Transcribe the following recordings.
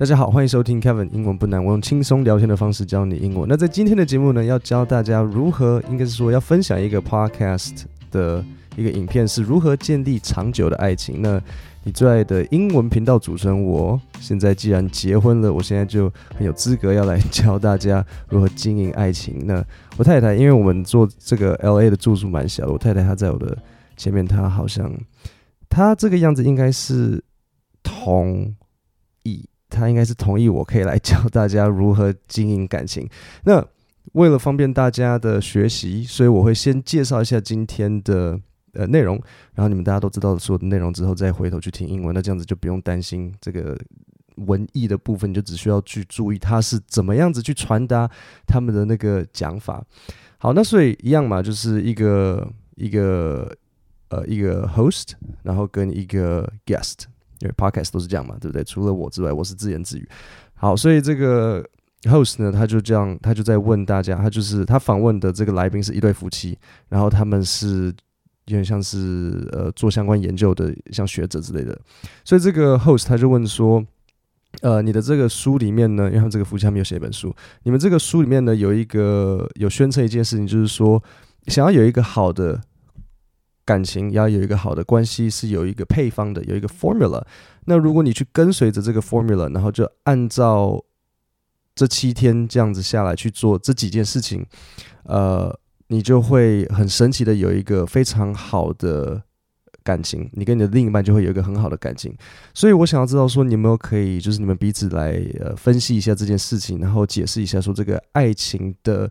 大家好，欢迎收听 Kevin 英文不难，我用轻松聊天的方式教你英文。那在今天的节目呢，要教大家如何，应该是说要分享一个 podcast 的一个影片，是如何建立长久的爱情。那你最爱的英文频道主持人，我现在既然结婚了，我现在就很有资格要来教大家如何经营爱情。那我太太，因为我们做这个 LA 的住宿蛮小的，我太太她在我的前面，她好像她这个样子应该是同。他应该是同意我可以来教大家如何经营感情。那为了方便大家的学习，所以我会先介绍一下今天的呃内容，然后你们大家都知道所有的内容之后，再回头去听英文。那这样子就不用担心这个文艺的部分，你就只需要去注意他是怎么样子去传达他们的那个讲法。好，那所以一样嘛，就是一个一个呃一个 host，然后跟一个 guest。因为 podcast 都是这样嘛，对不对？除了我之外，我是自言自语。好，所以这个 host 呢，他就这样，他就在问大家，他就是他访问的这个来宾是一对夫妻，然后他们是有点像是呃做相关研究的，像学者之类的。所以这个 host 他就问说，呃，你的这个书里面呢，因为他们这个夫妻他们有写一本书，你们这个书里面呢有一个有宣称一件事情，就是说想要有一个好的。感情要有一个好的关系，是有一个配方的，有一个 formula。那如果你去跟随着这个 formula，然后就按照这七天这样子下来去做这几件事情，呃，你就会很神奇的有一个非常好的感情，你跟你的另一半就会有一个很好的感情。所以我想要知道说，你有没有可以就是你们彼此来呃分析一下这件事情，然后解释一下说这个爱情的。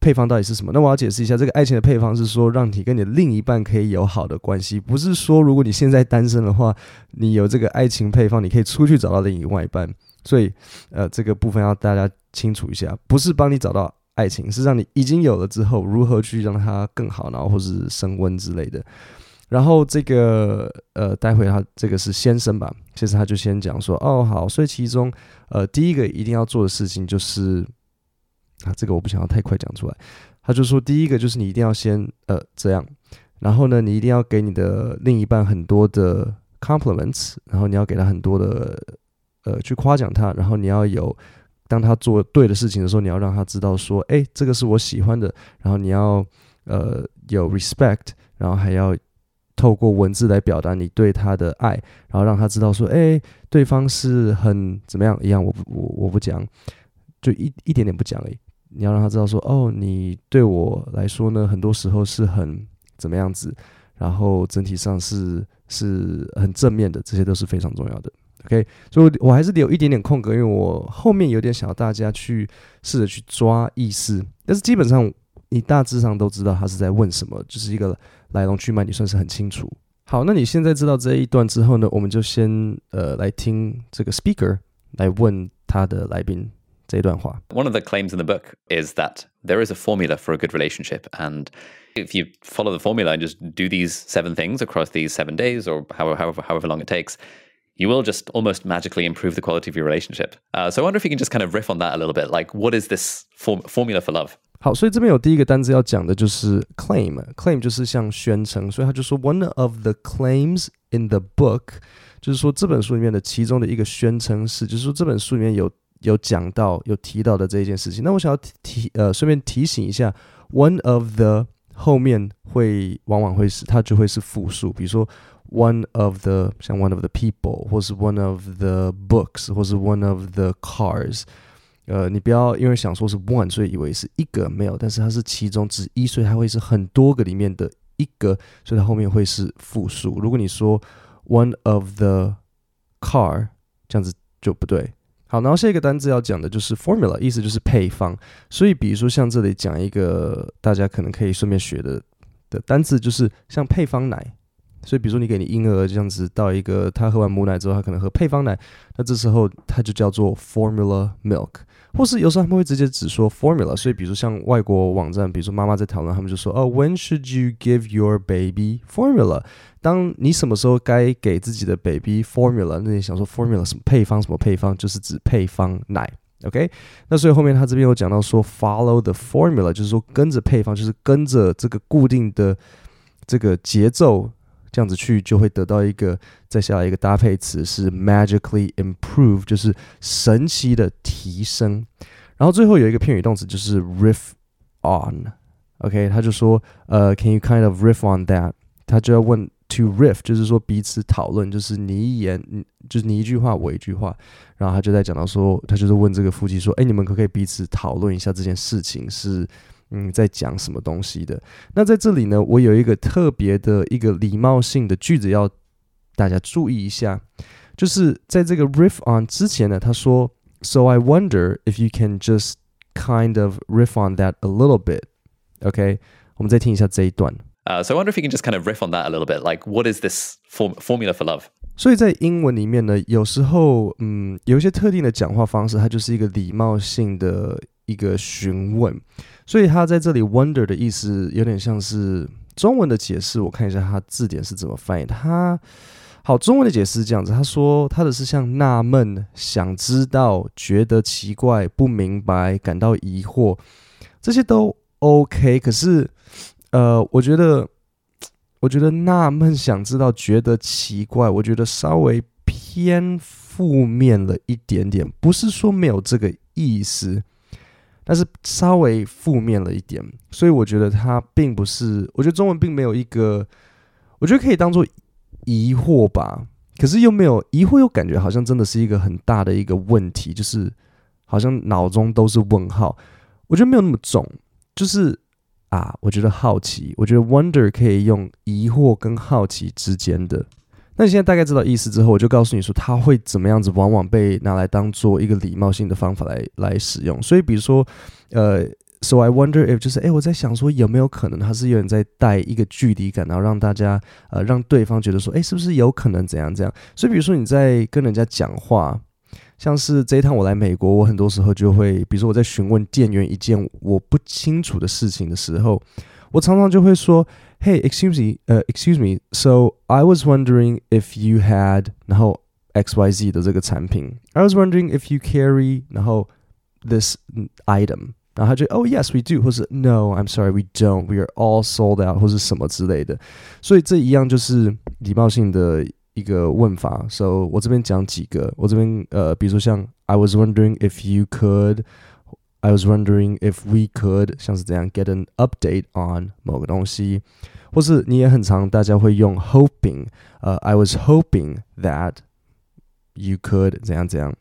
配方到底是什么？那我要解释一下，这个爱情的配方是说，让你跟你另一半可以有好的关系，不是说如果你现在单身的话，你有这个爱情配方，你可以出去找到另外一半。所以，呃，这个部分要大家清楚一下，不是帮你找到爱情，是让你已经有了之后，如何去让它更好，然后或是升温之类的。然后这个，呃，待会他这个是先生吧，其实他就先讲说，哦，好，所以其中，呃，第一个一定要做的事情就是。啊，这个我不想要太快讲出来。他就说，第一个就是你一定要先呃这样，然后呢，你一定要给你的另一半很多的 compliments，然后你要给他很多的呃去夸奖他，然后你要有当他做对的事情的时候，你要让他知道说，哎，这个是我喜欢的。然后你要呃有 respect，然后还要透过文字来表达你对他的爱，然后让他知道说，哎，对方是很怎么样一样，我不我我不讲，就一一点点不讲而已。你要让他知道说，哦，你对我来说呢，很多时候是很怎么样子，然后整体上是是很正面的，这些都是非常重要的。OK，所以我还是留一点点空格，因为我后面有点想要大家去试着去抓意思，但是基本上你大致上都知道他是在问什么，就是一个来龙去脉，你算是很清楚。好，那你现在知道这一段之后呢，我们就先呃来听这个 speaker 来问他的来宾。One of the claims in the book is that there is a formula for a good relationship. And if you follow the formula and just do these seven things across these seven days or however, however, however long it takes, you will just almost magically improve the quality of your relationship. Uh, so I wonder if you can just kind of riff on that a little bit. Like, what is this form, formula for love? 好，所以这边有第一个单字要讲的就是 claim，claim 就是像宣称，所以他就说 one of the claims in the book，就是说这本书里面的其中的一个宣称是，就是说这本书里面有。 有讲到有提到的这一件事情，那我想要提呃顺便提醒一下，one of the 后面会往往会是它就会是复数，比如说 one of the 像 one of the people，或是 one of the books，或是 one of the cars，呃，你不要因为想说是 one，所以以为是一个没有，但是它是其中之一，所以它会是很多个里面的一个，所以它后面会是复数。如果你说 one of the car，这样子就不对。好，然后下一个单字要讲的就是 formula，意思就是配方。所以，比如说像这里讲一个大家可能可以顺便学的的单字，就是像配方奶。所以，比如说你给你婴儿这样子倒一个，他喝完母奶之后，他可能喝配方奶，那这时候它就叫做 formula milk。或是有时候他们会直接只说 formula，所以比如说像外国网站，比如说妈妈在讨论，他们就说哦，When should you give your baby formula？当你什么时候该给自己的 baby formula？那你想说 formula 什么配方？什么配方？就是指配方奶。OK？那所以后面他这边有讲到说 follow the formula，就是说跟着配方，就是跟着这个固定的这个节奏这样子去就会得到一个再下来一个搭配词是 magically improve，就是神奇的提升。然后最后有一个片语动词就是 riff on，OK，他就说呃，Can you kind of riff on that？他就要问 to riff，就是说彼此讨论，就是你一言，就是你一句话我一句话。然后他就在讲到说，他就是问这个夫妻说，哎，你们可不可以彼此讨论一下这件事情是嗯在讲什么东西的？那在这里呢，我有一个特别的一个礼貌性的句子要大家注意一下，就是在这个 riff on 之前呢，他说，So I wonder if you can just kind of riff on that a little bit。OK，我们再听一下这一段。Uh, so I wonder if you can just kind of riff on that a little bit. Like, what is this form formula for love? 所以在英文里面呢，有时候，嗯，有一些特定的讲话方式，它就是一个礼貌性的一个询问。所以他在这里 wonder 的意思有点像是中文的解释。我看一下他字典是怎么翻译。他好，中文的解释是这样子，他说他的是像纳闷、想知道、觉得奇怪、不明白、感到疑惑，这些都 OK。可是。呃，我觉得，我觉得纳闷、想知道、觉得奇怪，我觉得稍微偏负面了一点点。不是说没有这个意思，但是稍微负面了一点。所以我觉得它并不是，我觉得中文并没有一个，我觉得可以当做疑惑吧。可是又没有疑惑，又感觉好像真的是一个很大的一个问题，就是好像脑中都是问号。我觉得没有那么重，就是。啊，我觉得好奇，我觉得 wonder 可以用疑惑跟好奇之间的。那你现在大概知道意思之后，我就告诉你说，它会怎么样子，往往被拿来当做一个礼貌性的方法来来使用。所以，比如说，呃，so I wonder if 就是，诶，我在想说有没有可能，它是有人在带一个距离感，然后让大家，呃，让对方觉得说，诶，是不是有可能怎样怎样？所以，比如说你在跟人家讲话。像是这一趟我来美国，我很多时候就会，比如说我在询问店员一件我不清楚的事情的时候，我常常就会说 ，Hey, excuse me, 呃，excuse me, so I was wondering if you had，然后 X Y Z 的这个产品，I was wondering if you carry，然后 this item，然后他就，Oh yes, we do，或是 No, I'm sorry, we don't, we are all sold out，或是什么之类的，所以这一样就是礼貌性的。一个问法，so 我这边讲几个，我这边呃，比如说像 I was wondering if you I was wondering if we could，像是这样 get an update on 某个东西，或是你也很常大家会用 hoping，呃，I was hoping that you could 怎样怎样。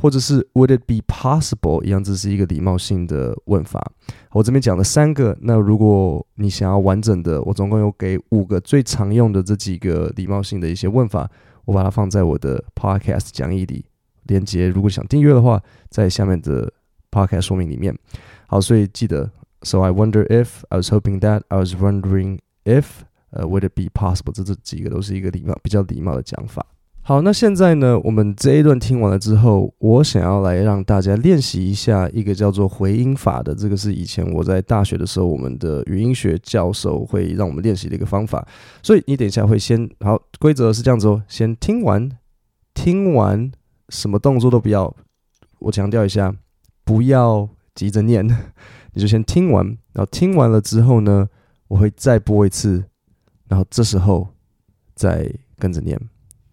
或者是 Would it be possible？一样，这是一个礼貌性的问法。我这边讲了三个，那如果你想要完整的，我总共有给五个最常用的这几个礼貌性的一些问法，我把它放在我的 Podcast 讲义里，连接如果想订阅的话，在下面的说明里面。好，所以记得，So I wonder if I was hoping that I was wondering if，呃，Would it be possible？这这几个都是一个礼貌比较礼貌的讲法。好，那现在呢，我们这一段听完了之后，我想要来让大家练习一下一个叫做回音法的，这个是以前我在大学的时候，我们的语音学教授会让我们练习的一个方法。所以你等一下会先，好，规则是这样子哦，先听完，听完什么动作都不要，我强调一下，不要急着念，你就先听完，然后听完了之后呢，我会再播一次，然后这时候再跟着念。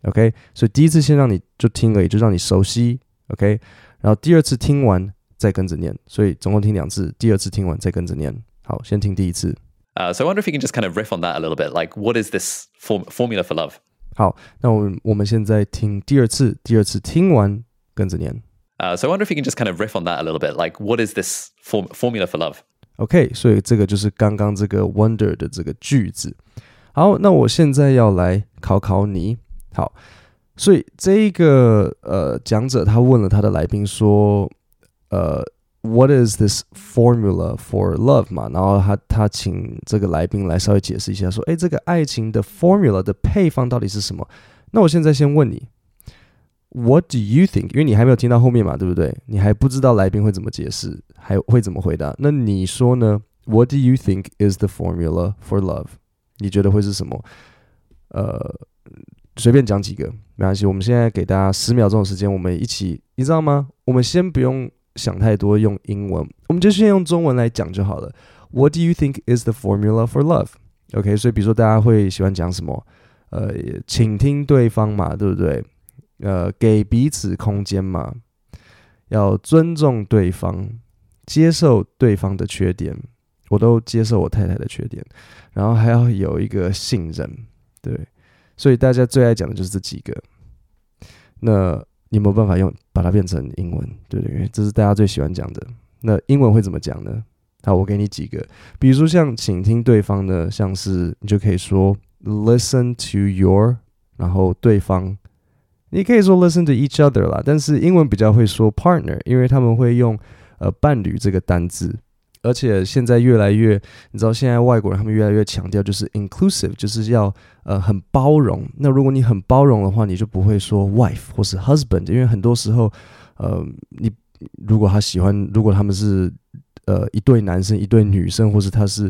OK，所以第一次先让你就听而已，就让你熟悉。OK，然后第二次听完再跟着念，所以总共听两次。第二次听完再跟着念。好，先听第一次。Uh, so I wonder if you can just kind of riff on that a little bit. Like, what is this form formula for love? 好，那我们我们现在听第二次，第二次听完跟着念。Uh, so I wonder if you can just kind of riff on that a little bit. Like, what is this form formula for love? OK，所以这个就是刚刚这个 wonder 的这个句子。好，那我现在要来考考你。好，所以这一个呃讲者他问了他的来宾说，呃，What is this formula for love 嘛？然后他他请这个来宾来稍微解释一下，说，诶，这个爱情的 formula 的配方到底是什么？那我现在先问你 ，What do you think？因为你还没有听到后面嘛，对不对？你还不知道来宾会怎么解释，还会怎么回答？那你说呢？What do you think is the formula for love？你觉得会是什么？呃。随便讲几个没关系，我们现在给大家十秒钟的时间，我们一起，你知道吗？我们先不用想太多，用英文，我们就先用中文来讲就好了。What do you think is the formula for love? OK，所以比如说大家会喜欢讲什么？呃，请听对方嘛，对不对？呃，给彼此空间嘛，要尊重对方，接受对方的缺点，我都接受我太太的缺点，然后还要有一个信任，对，所以大家最爱讲的就是这几个。那你有没有办法用把它变成英文？对不对？因为这是大家最喜欢讲的。那英文会怎么讲呢？好，我给你几个，比如说像倾听对方的，像是你就可以说 listen to your，然后对方。你可以说 listen to each other 啦，但是英文比较会说 partner，因为他们会用呃伴侣这个单字，而且现在越来越，你知道现在外国人他们越来越强调就是 inclusive，就是要呃很包容。那如果你很包容的话，你就不会说 wife 或是 husband，因为很多时候呃你如果他喜欢，如果他们是呃一对男生一对女生，或是他是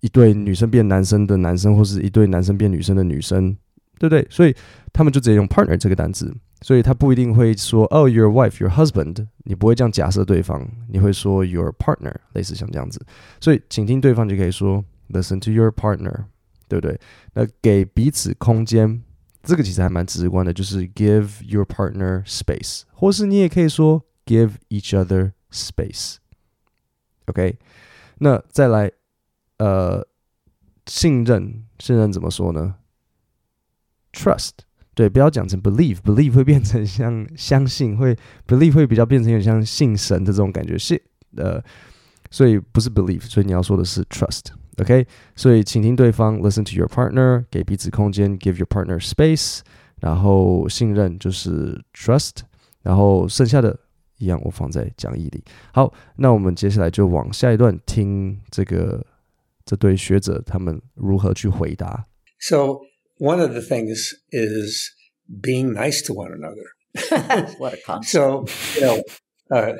一对女生变男生的男生，或是一对男生变女生的女生。对不对？所以他们就直接用 partner 这个单词，所以他不一定会说哦、oh,，your wife，your husband，你不会这样假设对方，你会说 your partner，类似像这样子。所以倾听对方就可以说 listen to your partner，对不对？那给彼此空间，这个其实还蛮直观的，就是 give your partner space，或是你也可以说 give each other space。OK，那再来，呃，信任，信任怎么说呢？Trust，对，不要讲成 believe，believe 会变成像相信，会 believe 会比较变成有点像信神的这种感觉，是呃，所以不是 believe，所以你要说的是 trust，OK？所以倾听对方，listen to your partner，给彼此空间，give your partner space，然后信任就是 trust，然后剩下的一样我放在讲义里。好，那我们接下来就往下一段听这个这对学者他们如何去回答。So One of the things is being nice to one another. what a concept. So, you know, uh,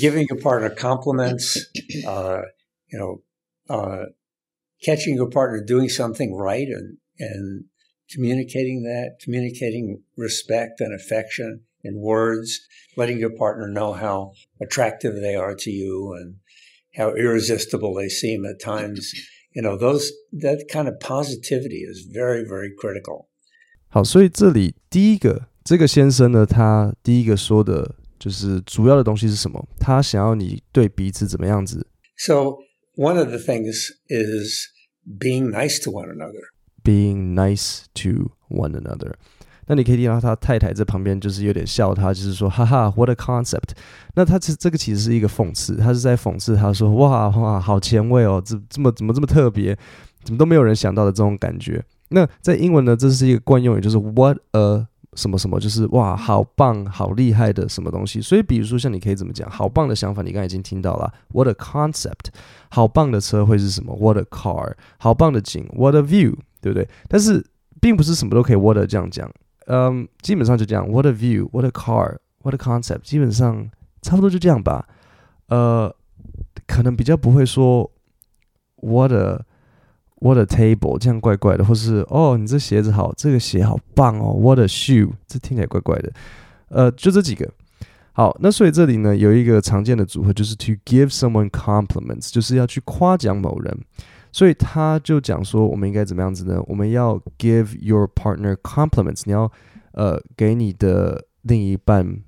giving your partner compliments, uh, you know, uh, catching your partner doing something right and, and communicating that, communicating respect and affection in words, letting your partner know how attractive they are to you and how irresistible they seem at times you know those that kind of positivity is very very critical。好，所以这里第一个这个先生呢，他第一个说的就是主要的东西是什么？他想要你对彼此怎么样子？So one of the things is being nice to one another. Being nice to one another. 那你可以听到他太太在旁边，就是有点笑他，就是说，哈哈，what a concept。那他其实这个其实是一个讽刺，他是在讽刺他说，哇哇，好前卫哦，这这么怎么这么特别，怎么都没有人想到的这种感觉。那在英文呢，这是一个惯用语，就是 what a 什么什么，就是哇，好棒，好厉害的什么东西。所以，比如说像你可以怎么讲，好棒的想法，你刚才已经听到了，what a concept。好棒的车会是什么？what a car。好棒的景，what a view，对不对？但是并不是什么都可以 what a 这样讲。嗯基本上就这样。What a view, what a car, what a concept。基本上差不多就这样吧。呃，可能比较不会说 what a what a table，这样怪怪的，或是哦，你这鞋子好，这个鞋好棒哦。What a shoe，这听起来怪怪的。呃，就这几个。好，那所以这里呢有一个常见的组合，就是 to give someone compliments，就是要去夸奖某人。所以他就讲说，我们应该怎么样子呢？我们要 give your partner compliments，你要呃给你的另一半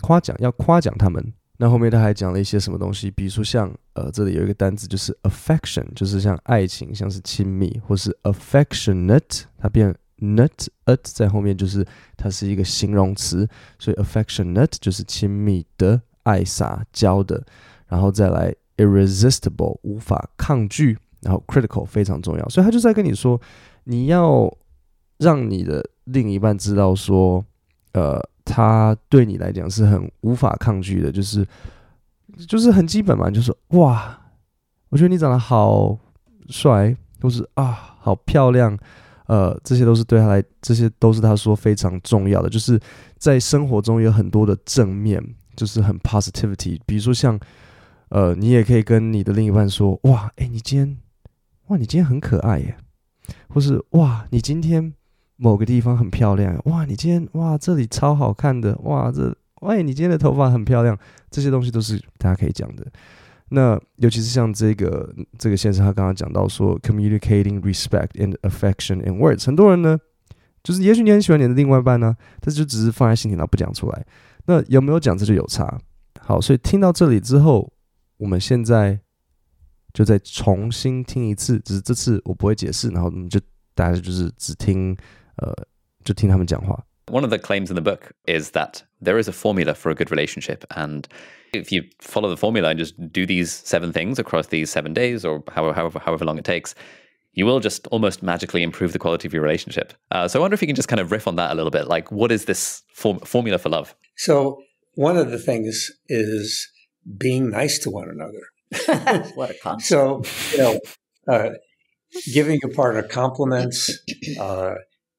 夸奖，要夸奖他们。那后面他还讲了一些什么东西？比如说像呃这里有一个单词就是 affection，就是像爱情，像是亲密，或是 affectionate，它变 nut at 在后面，就是它是一个形容词，所以 affectionate 就是亲密的、爱撒娇的，然后再来 irresistible，无法抗拒。然后 critical 非常重要，所以他就在跟你说，你要让你的另一半知道说，呃，他对你来讲是很无法抗拒的，就是就是很基本嘛，就是哇，我觉得你长得好帅，或是啊好漂亮，呃，这些都是对他来，这些都是他说非常重要的，就是在生活中有很多的正面，就是很 positivity，比如说像呃，你也可以跟你的另一半说，哇，诶，你今天。哇，你今天很可爱耶，或是哇，你今天某个地方很漂亮，哇，你今天哇这里超好看的，哇这，喂，你今天的头发很漂亮，这些东西都是大家可以讲的。那尤其是像这个这个先生，他刚刚讲到说，communicating respect and affection in words，很多人呢，就是也许你很喜欢你的另外一半呢，但是就只是放在心里，然后不讲出来。那有没有讲这就有差。好，所以听到这里之后，我们现在就再重新听一次，只是这次我不会解释，然后我们就大家就是只听，呃，就听他们讲话。One of the claims in the book is that there is a formula for a good relationship. And if you follow the formula and just do these seven things across these seven days or however, however, however long it takes, you will just almost magically improve the quality of your relationship. Uh, so I wonder if you can just kind of riff on that a little bit. Like, what is this form- formula for love? So, one of the things is being nice to one another. what a concept. So, you know, uh, giving your partner compliments, uh,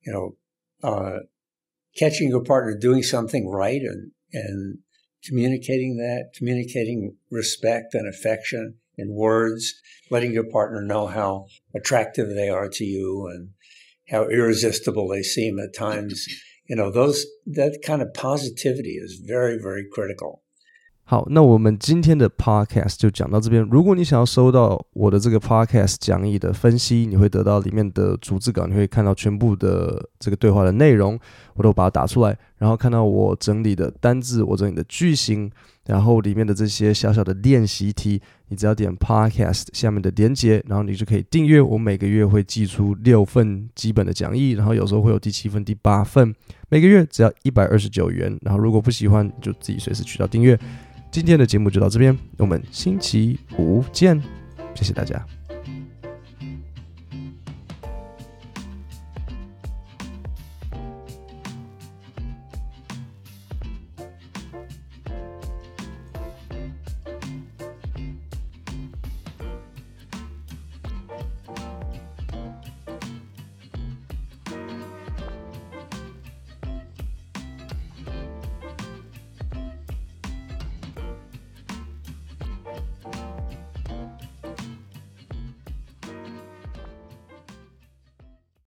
you know, uh, catching your partner doing something right and, and communicating that, communicating respect and affection in words, letting your partner know how attractive they are to you and how irresistible they seem at times. You know, those, that kind of positivity is very, very critical. 好，那我们今天的 podcast 就讲到这边。如果你想要收到我的这个 podcast 讲义的分析，你会得到里面的逐字稿，你会看到全部的这个对话的内容，我都把它打出来，然后看到我整理的单字，我整理的句型，然后里面的这些小小的练习题，你只要点 podcast 下面的连接，然后你就可以订阅。我每个月会寄出六份基本的讲义，然后有时候会有第七份、第八份，每个月只要一百二十九元。然后如果不喜欢，就自己随时取消订阅。今天的节目就到这边，我们星期五见，谢谢大家。